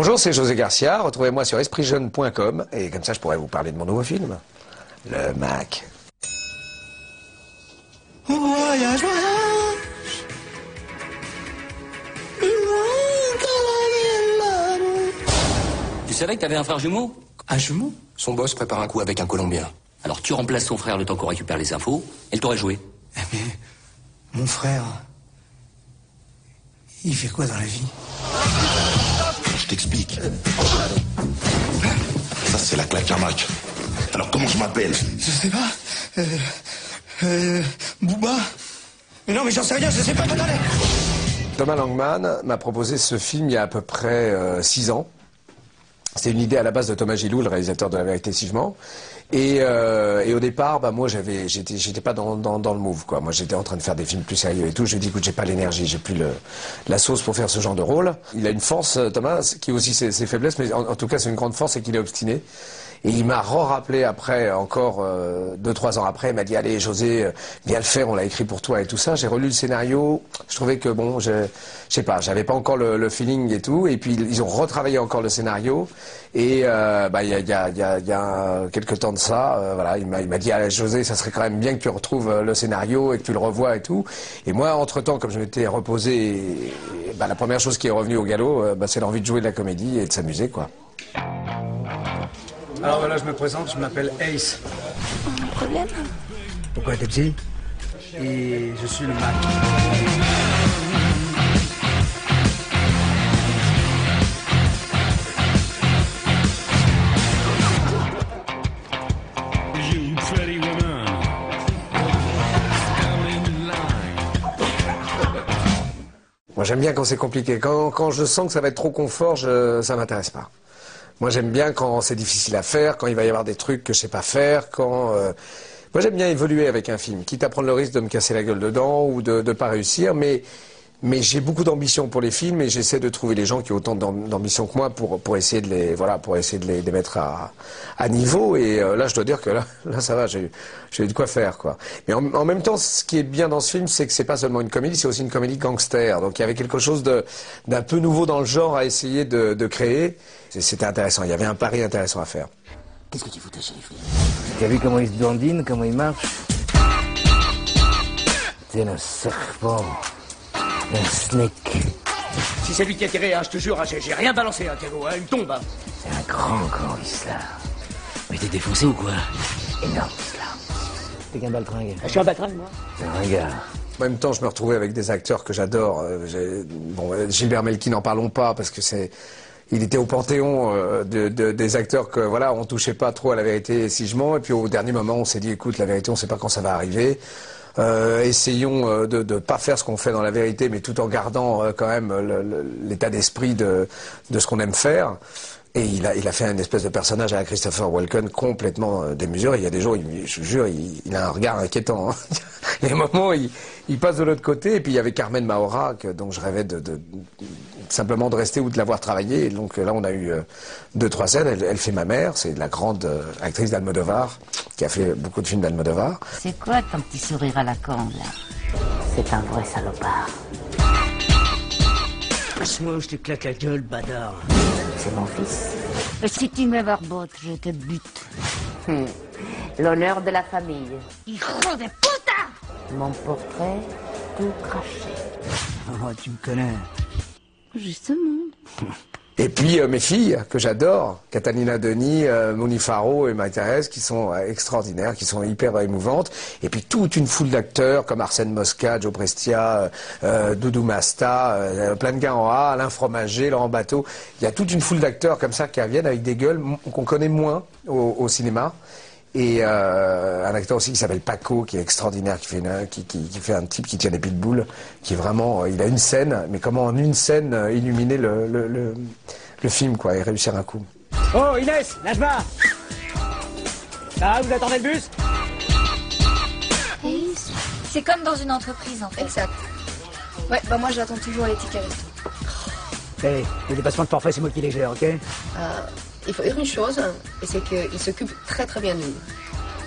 Bonjour, c'est José Garcia. Retrouvez-moi sur espritjeune.com et comme ça, je pourrai vous parler de mon nouveau film, Le Mac. Voyage, voyage. Tu savais que t'avais un frère jumeau? Un jumeau? Son boss prépare un coup avec un Colombien. Alors tu remplaces son frère le temps qu'on récupère les infos, elle t'aurait joué. Eh mais, mon frère, il fait quoi dans la vie? T'explique. Ça, c'est la claque à Mac. Alors, comment je m'appelle? Je sais pas. Euh, euh, Booba Mais non, mais j'en sais rien, je sais pas. Attendez. Thomas Langman m'a proposé ce film il y a à peu près euh, six ans. C'est une idée à la base de Thomas Gilou, le réalisateur de La Vérité si. Et, euh, et au départ, bah moi j'avais, j'étais, j'étais pas dans, dans, dans le move quoi. Moi j'étais en train de faire des films plus sérieux et tout. Je lui ai dit écoute, j'ai pas l'énergie, j'ai plus le, la sauce pour faire ce genre de rôle. Il a une force, euh, Thomas, qui aussi ses, ses faiblesses, mais en, en tout cas c'est une grande force, c'est qu'il est obstiné. Et il m'a re-rappelé après, encore euh, deux, trois ans après, il m'a dit allez José, euh, viens le faire, on l'a écrit pour toi et tout ça. J'ai relu le scénario, je trouvais que bon, je, je sais pas, j'avais pas encore le, feeling et tout. Et puis ils ont retravaillé encore le scénario. Et euh, bah il y a, y, a, y, y a quelques temps de ça, euh, voilà, il m'a dit allez José, ça serait quand même bien que tu retrouves le scénario et que tu le revoies et tout. Et moi, entre temps, comme je m'étais reposé, bah, la première chose qui est revenue au galop, bah, c'est l'envie de jouer de la comédie et de s'amuser quoi. Alors voilà, je me présente, je m'appelle Ace. Un problème Pourquoi t'es petit Et je suis le Mac. Moi, j'aime bien quand c'est compliqué. Quand, quand je sens que ça va être trop confort, je, ça m'intéresse pas. Moi, j'aime bien quand c'est difficile à faire, quand il va y avoir des trucs que je sais pas faire, quand. euh, Moi, j'aime bien évoluer avec un film, quitte à prendre le risque de me casser la gueule dedans ou de ne pas réussir, mais. Mais j'ai beaucoup d'ambition pour les films et j'essaie de trouver les gens qui ont autant d'am- d'ambition que moi pour, pour essayer de les voilà pour essayer de les, de les mettre à, à niveau. Et euh, là je dois dire que là là ça va j'ai j'ai eu de quoi faire quoi. Mais en, en même temps ce qui est bien dans ce film c'est que c'est pas seulement une comédie c'est aussi une comédie gangster. Donc il y avait quelque chose de d'un peu nouveau dans le genre à essayer de, de créer. C'était intéressant. Il y avait un pari intéressant à faire. Qu'est-ce que tu foutais chez les flics? T'as vu comment il se dandine, comment il marche C'est un serpent, un snake. Si c'est lui qui a tiré, hein, je te jure, hein, j'ai j'ai rien balancé, hein, Thiago, hein, il me tombe. hein. C'est un grand, grand islam. Mais t'es défoncé ou quoi? Énorme islam. T'es qu'un baltringue. Je suis un batringue, moi. C'est un. En même temps, je me retrouvais avec des acteurs que j'adore. Euh, Bon, euh, Gilbert Melki, n'en parlons pas parce que c'est, il était au panthéon euh, de, de- des acteurs que voilà, on touchait pas trop à la vérité si je mens. Et puis au dernier moment, on s'est dit, écoute, la vérité, on sait pas quand ça va arriver. Euh, essayons euh, de ne pas faire ce qu'on fait dans la vérité, mais tout en gardant euh, quand même l'état d'esprit de, de ce qu'on aime faire. Et il a, il a fait un espèce de personnage à Christopher Walken complètement euh, démesuré. Il y a des jours, il- je jure, il, il a un regard inquiétant. hein. il y a un moment, il, il passe de l'autre côté. Et puis il y avait Carmen Maura, que, dont je rêvais de, de- simplement de rester ou de l'avoir travaillé. Et donc là, on a eu euh, deux, trois scènes. Elle, elle fait ma mère, c'est la grande euh, actrice d'Almodovar, qui a fait beaucoup de films d'Almodovar. C'est quoi ton petit sourire à la con, là? C'est un vrai salopard. Passe-moi, je te claque la gueule, badard. C'est mon fils. Si tu me barbotes, je te bute. Hmm. L'honneur de la famille. Hijo de puta Mon portrait, tout craché. Oh, tu me connais. Justement. Et puis euh, mes filles, que j'adore, Catalina Denis, euh, Moni Faro et Marie-Thérèse, qui sont euh, extraordinaires, qui sont hyper émouvantes. Et puis toute une foule d'acteurs comme Arsène Mosca, Joe Prestia, euh, Doudou Masta, euh, plein de gars en A, Alain Fromager, Laurent Bateau. Il y a toute une foule d'acteurs comme ça qui reviennent avec des gueules qu'on connaît moins au, au cinéma. Et euh, un acteur aussi qui s'appelle Paco, qui est extraordinaire, qui fait, une- qui, qui- qui fait un type qui tient des pitbulls, qui est vraiment, euh, il a une scène, mais comment en une scène euh, illuminer le, le, le, le film, quoi, et réussir un coup. Oh, Inès, lâche-moi Ah, vous attendez le bus? C'est comme dans une entreprise en fait. Exact. Ouais, bah moi j'attends toujours les tickets resto. Eh, les dépassements de forfait, c'est moi qui les gère, ok? Euh, il faut dire une chose, et c'est qu'il s'occupe très très bien de nous.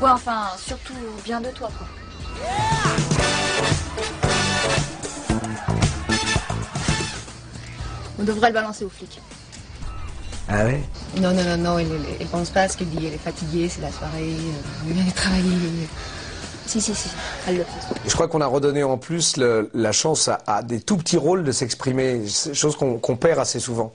Ouais, enfin, surtout bien de toi, quoi. On devrait le balancer aux flics. Ah ouais? Non, non, non, non, elle, elle, elle pense pas à ce qu'elle dit. Elle est fatiguée, c'est la soirée, euh, elle vient de travailler. Si, si, si, elle le pense. Je crois qu'on a redonné en plus le- la chance à, à des tout petits rôles de s'exprimer, chose qu'on qu'on perd assez souvent.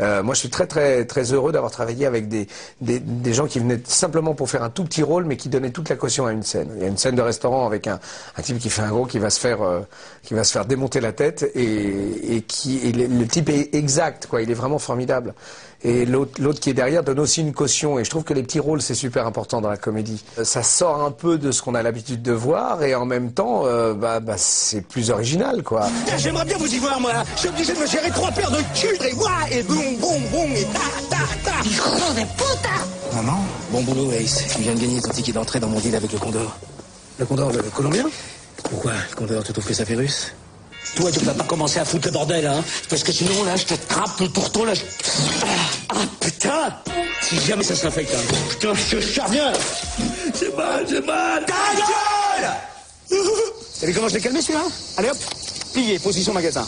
Euh, moi, je suis très très très heureux d'avoir travaillé avec des, des des gens qui venaient simplement pour faire un tout petit rôle, mais qui donnaient toute la caution à une scène. Il y a une scène de restaurant avec un, un type qui fait un gros, qui va se faire euh, qui va se faire démonter la tête et, et qui le, type est exact, quoi. Il est vraiment formidable. Et l'autre qui est derrière donne aussi une caution. Et je trouve que les petits rôles c'est super important dans la comédie. Ça sort un peu de ce qu'on a l'habitude de voir et en même temps, euh, bah, bah, c'est plus original, quoi. J'aimerais bien vous y voir, moi. Je suis obligé de me gérer trois paires de cul, et voilà, et boum, boum, boum, et ta, ta, ta. Hijo de puta. Maman. Bon boulot, Ace. Tu viens de gagner ton ticket d'entrée dans mon deal avec le Condor. Le condor, le colombien? Pourquoi? Le Condor te trouve que ça fait russe? Toi, tu vas pas commencer à foutre le bordel, hein. Parce que sinon, là, je te trappe le tourteau, là, je... Ah, ah, putain. Si jamais ça s'infecte, hein. Putain, je te charviens J'ai mal, j'ai mal. Ta gueule! T'as vu comment je l'ai calmé, celui-là? Allez, hop. Plié, position magasin.